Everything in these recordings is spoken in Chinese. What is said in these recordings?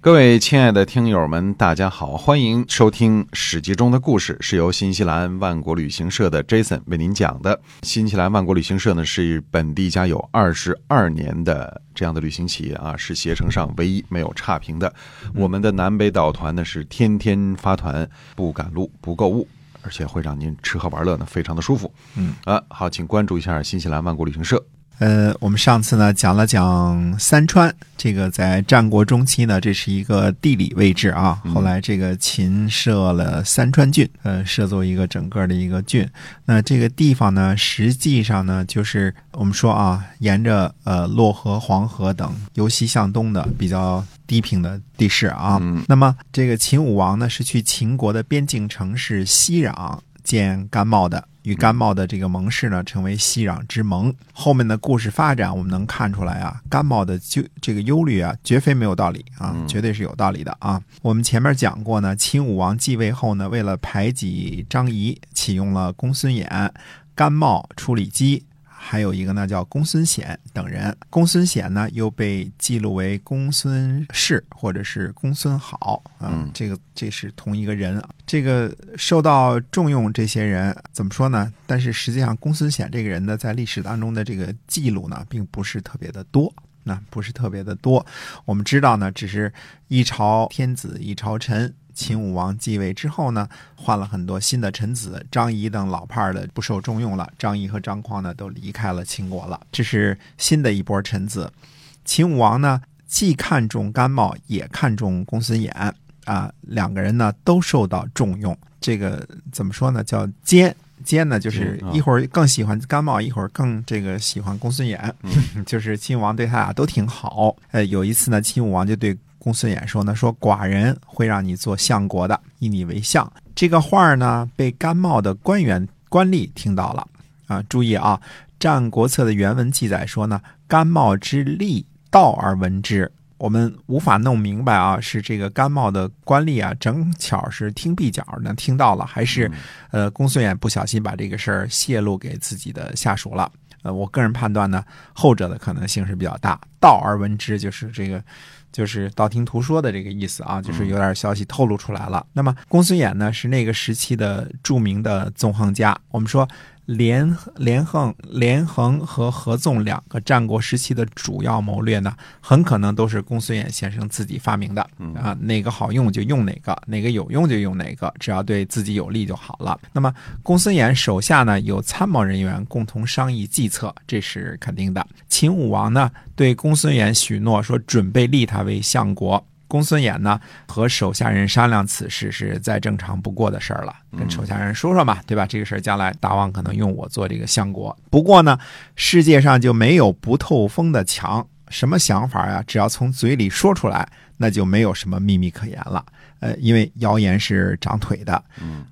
各位亲爱的听友们，大家好，欢迎收听《史记》中的故事，是由新西兰万国旅行社的 Jason 为您讲的。新西兰万国旅行社呢是本地家有二十二年的这样的旅行企业啊，是携程上唯一没有差评的。我们的南北岛团呢是天天发团，不赶路，不购物。而且会让您吃喝玩乐呢，非常的舒服。嗯啊，好，请关注一下新西兰万国旅行社。呃，我们上次呢讲了讲三川，这个在战国中期呢，这是一个地理位置啊。后来这个秦设了三川郡，呃，设作一个整个的一个郡。那这个地方呢，实际上呢，就是我们说啊，沿着呃洛河、黄河等由西向东的比较低平的地势啊。嗯那么这个秦武王呢，是去秦国的边境城市西壤见甘茂的。与甘茂的这个盟誓呢，成为熙攘之盟。后面的故事发展，我们能看出来啊，甘茂的就这个忧虑啊，绝非没有道理啊，嗯绝对是有道理的啊。我们前面讲过呢，秦武王继位后呢，为了排挤张仪，启用了公孙衍、甘茂、处理机。还有一个呢，叫公孙显等人。公孙显呢，又被记录为公孙氏或者是公孙好啊、嗯这个这是同一个人啊。这个受到重用，这些人怎么说呢？但是实际上，公孙显这个人呢，在历史当中的这个记录呢，并不是特别的多。那不是特别的多，我们知道呢，只是一朝天子一朝臣。秦武王继位之后呢，换了很多新的臣子，张仪等老派儿的不受重用了，张仪和张匡呢都离开了秦国了，这是新的一波臣子。秦武王呢，既看重甘茂，也看重公孙衍啊，两个人呢都受到重用。这个怎么说呢？叫奸奸呢，就是一会儿更喜欢甘茂，一会儿更这个喜欢公孙衍，就是秦武王对他俩都挺好。呃，有一次呢，秦武王就对公孙衍说呢，说寡人会让你做相国的，以你为相。这个话儿呢，被甘茂的官员官吏听到了啊。注意啊，《战国策》的原文记载说呢，甘茂之利道而闻之。我们无法弄明白啊，是这个甘茂的官吏啊，正巧是听壁角呢听到了，还是呃公孙衍不小心把这个事儿泄露给自己的下属了？呃，我个人判断呢，后者的可能性是比较大。道而闻之，就是这个，就是道听途说的这个意思啊，就是有点消息透露出来了。那么公孙衍呢，是那个时期的著名的纵横家。我们说连连横、连横和合纵两个战国时期的主要谋略呢，很可能都是公孙衍先生自己发明的啊，哪个好用就用哪个，哪个有用就用哪个，只要对自己有利就好了。那么公孙衍手下呢有参谋人员共同商议计策，这是肯定的。秦武王呢对公孙衍许诺说准备立他为相国。公孙衍呢和手下人商量此事是再正常不过的事儿了，跟手下人说说嘛，对吧？这个事儿将来大王可能用我做这个相国。不过呢，世界上就没有不透风的墙，什么想法呀？只要从嘴里说出来，那就没有什么秘密可言了。呃，因为谣言是长腿的，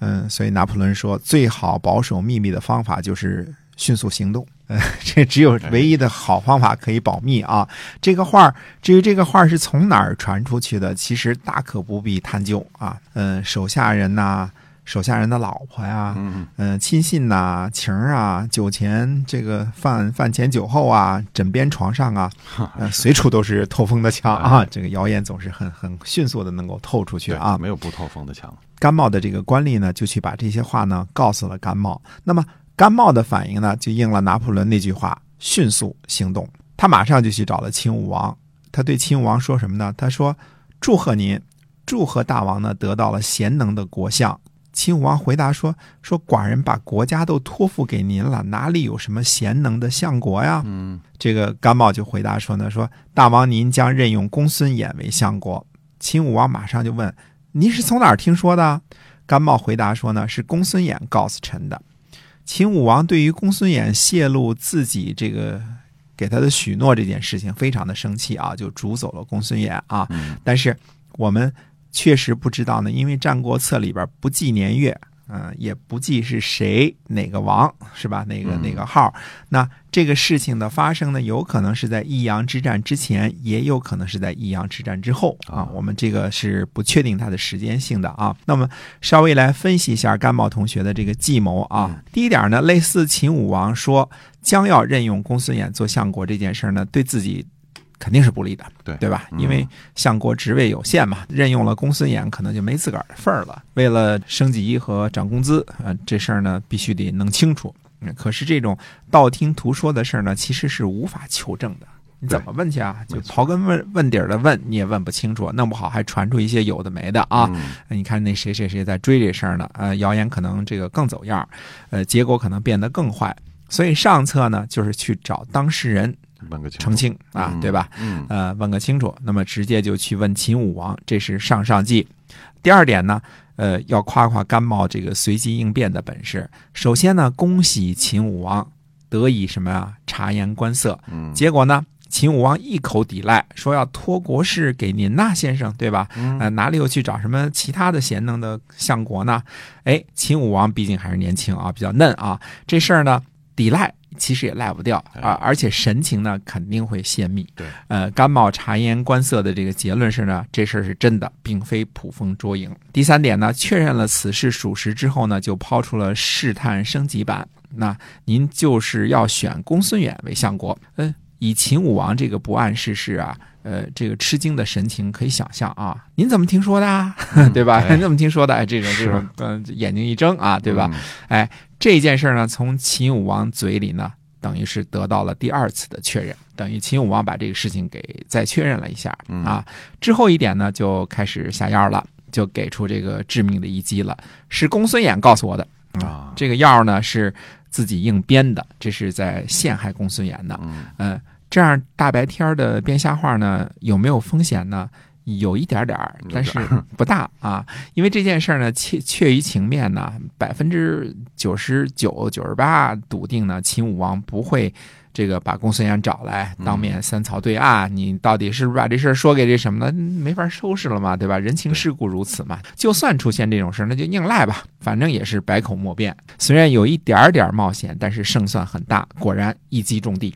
嗯、所以拿破仑说，最好保守秘密的方法就是迅速行动。呃，这只有唯一的好方法可以保密啊。这个画儿，至于这个画儿是从哪儿传出去的，其实大可不必探究啊。嗯、手下人呐、手下人的老婆呀，嗯嗯、亲信呐、情儿啊，酒前这个饭饭前酒后啊，枕边床上啊，呃，随处都是透风的墙啊。这个谣言总是很很迅速的能够透出去啊。没有不透风的墙。甘茂的这个官吏呢，就去把这些话呢告诉了甘茂。那么甘茂的反应呢，就应了拿破仑那句话：迅速行动。他马上就去找了秦武王，他对秦武王说什么呢？他说：“祝贺您，祝贺大王呢得到了贤能的国相。”秦武王回答说：“说寡人把国家都托付给您了，哪里有什么贤能的相国呀？”嗯这个甘茂就回答说呢：“说大王您将任用公孙衍为相国。”秦武王马上就问：“您是从哪儿听说的？”甘茂回答说呢：“是公孙衍告诉臣的。”秦武王对于公孙衍泄露自己这个给他的许诺这件事情非常的生气啊，就逐走了公孙衍啊。嗯但是我们确实不知道呢，因为《战国策》里边不记年月嗯、也不记是谁哪个王是吧？哪个嗯哪个号？那这个事情的发生呢，有可能是在益阳之战之前，也有可能是在益阳之战之后啊啊。我们这个是不确定它的时间性的啊。那么稍微来分析一下甘茂同学的这个计谋啊。嗯第一点呢，类似秦武王说将要任用公孙衍做相国这件事呢，对自己肯定是不利的，对对吧？嗯因为相国职位有限嘛，任用了公孙衍，可能就没自个儿的份儿了。为了升级和涨工资，呃，这事儿呢必须得弄清楚。嗯可是这种道听途说的事儿呢，其实是无法求证的。你怎么问去啊？就刨根问问底儿的问，你也问不清楚，弄不好还传出一些有的没的啊。嗯你看那谁谁谁在追这事儿呢？呃，谣言可能这个更走样儿，呃，结果可能变得更坏。所以上策呢，就是去找当事人问个清澄清啊，嗯对吧？嗯呃，问个清楚。那么直接就去问秦武王，这是上上计。第二点呢，呃，要夸夸甘茂这个随机应变的本事。首先呢，恭喜秦武王得以什么呀？察言观色。嗯结果呢，秦武王一口抵赖，说要托国事给您呐，先生，对吧？嗯呃，哪里又去找什么其他的贤能的相国呢？哎，秦武王毕竟还是年轻啊，比较嫩啊，这事儿呢抵赖其实也赖不掉啊，而且神情呢肯定会泄密。对，呃，甘茂察言观色的这个结论是呢，这事儿是真的，并非捕风捉影。第三点呢，确认了此事属实之后呢，就抛出了试探升级版。那您就是要选公孙远为相国，嗯、以秦武王这个不谙世事啊，呃，这个吃惊的神情可以想象啊。您怎么听说的、啊？对吧？哎您怎么听说的？哎，这种这种，嗯、眼睛一睁啊，对吧？嗯哎，这件事儿呢，从秦武王嘴里呢，等于是得到了第二次的确认，等于秦武王把这个事情给再确认了一下嗯啊。之后一点呢，就开始下药了，就给出这个致命的一击了，是公孙衍告诉我的啊这个药呢是自己硬编的，这是在陷害公孙衍的。嗯嗯，这样大白天儿的编瞎话呢，有没有风险呢？有一点点儿，但是不大啊。因为这件事儿呢，确确于情面呢，百分之九十九、九十八笃定呢，秦武王不会这个把公孙衍找来当面三曹对案。你到底是不是把这事儿说给这什么了？没法收拾了嘛，对吧？人情世故如此嘛。就算出现这种事儿，那就硬赖吧，反正也是百口莫辩。虽然有一点点儿冒险，但是胜算很大，果然一击中地。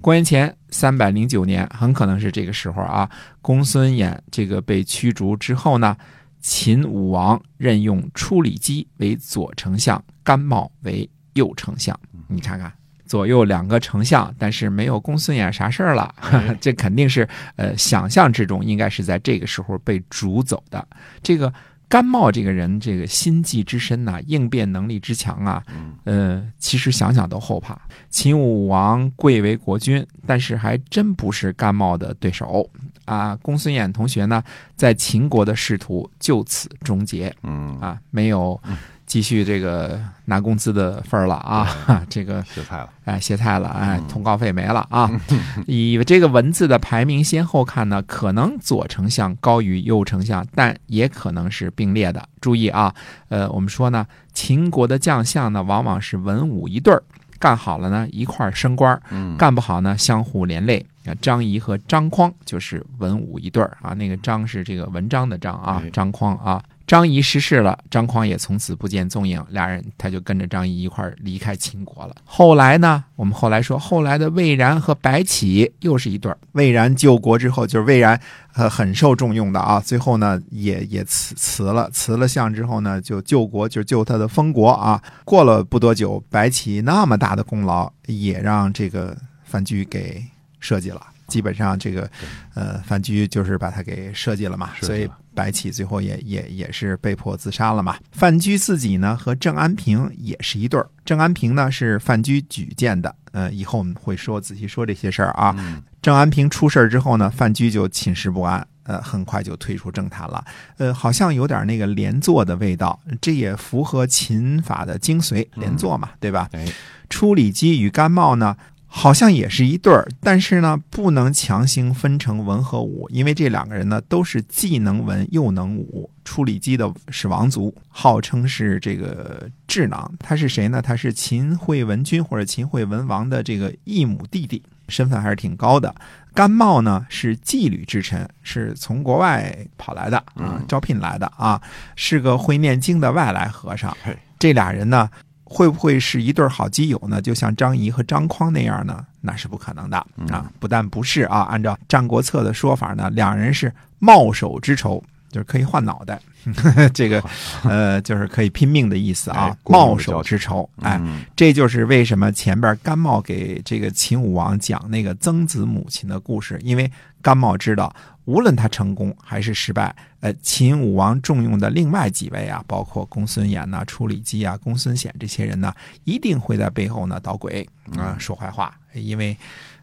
公元前三百零九年，很可能是这个时候啊，公孙衍这个被驱逐之后呢，秦武王任用初里基为左丞相，甘茂为右丞相。你看看。左右两个丞相，但是没有公孙衍啥事儿了，这肯定是呃想象之中，应该是在这个时候被逐走的。这个甘茂这个人，这个心计之深呐、应变能力之强啊，呃，其实想想都后怕。秦武王贵为国君，但是还真不是甘茂的对手啊。公孙衍同学呢，在秦国的仕途就此终结嗯啊，没有继续这个拿工资的份儿了啊。这个歇菜了，哎，歇菜了，哎嗯，通告费没了啊！以这个文字的排名先后看呢，可能左丞相高于右丞相，但也可能是并列的。注意啊，呃，我们说呢，秦国的将相呢，往往是文武一对儿，干好了呢一块儿升官干不好呢相互连累。啊，张仪和张匡就是文武一对儿啊，那个张是这个文章的张啊哎，张匡啊。张仪逝世了，张匡也从此不见踪影，俩人他就跟着张仪一块儿离开秦国了。后来呢，我们后来说，后来的魏然和白起又是一对儿。魏然救国之后，就是魏然呃很受重用的啊，最后呢也也辞辞了，辞了相之后呢，就救国，就救他的封国啊。过了不多久，白起那么大的功劳，也让这个范雎给设计了。基本上这个，呃，范雎就是把他给设计了嘛，所以白起最后也也也是被迫自杀了嘛。范雎自己呢和郑安平也是一对儿，郑安平呢是范雎举荐的，呃，以后我们会说仔细说这些事儿啊。嗯郑安平出事儿之后呢，范雎就寝食不安，呃，很快就退出政坛了。呃，好像有点那个连坐的味道，这也符合秦法的精髓，连坐嘛，对吧？哎，初里基与甘茂呢，好像也是一对儿，但是呢，不能强行分成文和武，因为这两个人呢都是既能文又能武。处理机的是王族，号称是这个智囊，他是谁呢？他是秦惠文君或者秦惠文王的这个异母弟弟身份还是挺高的。甘茂呢是妓女之臣，是从国外跑来的啊嗯，招聘来的啊，是个会念经的外来和尚。这俩人呢，会不会是一对好基友呢？就像张仪和张匡那样呢？那是不可能的啊！不但不是啊，按照《战国策》的说法呢，两人是冒手之仇，就是可以换脑袋，这个呃，就是可以拼命的意思啊冒手之仇，哎，嗯这就是为什么前边甘茂给这个秦武王讲那个曾子母亲的故事，因为甘茂知道，无论他成功还是失败，呃，秦武王重用的另外几位啊，包括公孙衍呐、处理机啊、公孙显这些人呢，一定会在背后呢捣鬼啊、说坏话，因为。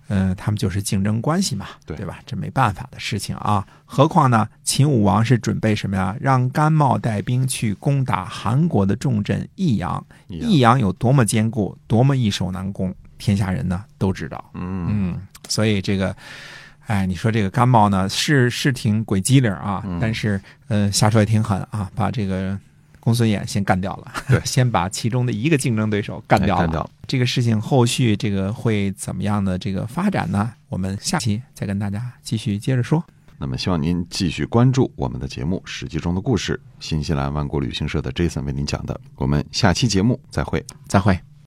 嗯，他们就是竞争关系嘛，对吧？这没办法的事情啊。何况呢，秦武王是准备什么呀？让甘茂带兵去攻打韩国的重镇益阳。益阳有多么坚固，多么易守难攻，天下人呢都知道。嗯嗯，所以这个，哎，你说这个甘茂呢，是是挺鬼机灵啊，嗯但是呃，下手也挺狠啊，把这个公孙衍先干掉了，对 先把其中的一个竞争对手干掉了。哎干掉了这个事情后续这个会怎么样的这个发展呢？我们下期再跟大家继续接着说。那么希望您继续关注我们的节目《史记》中的故事，新西兰万国旅行社的 Jason 为您讲的。我们下期节目再会。再会。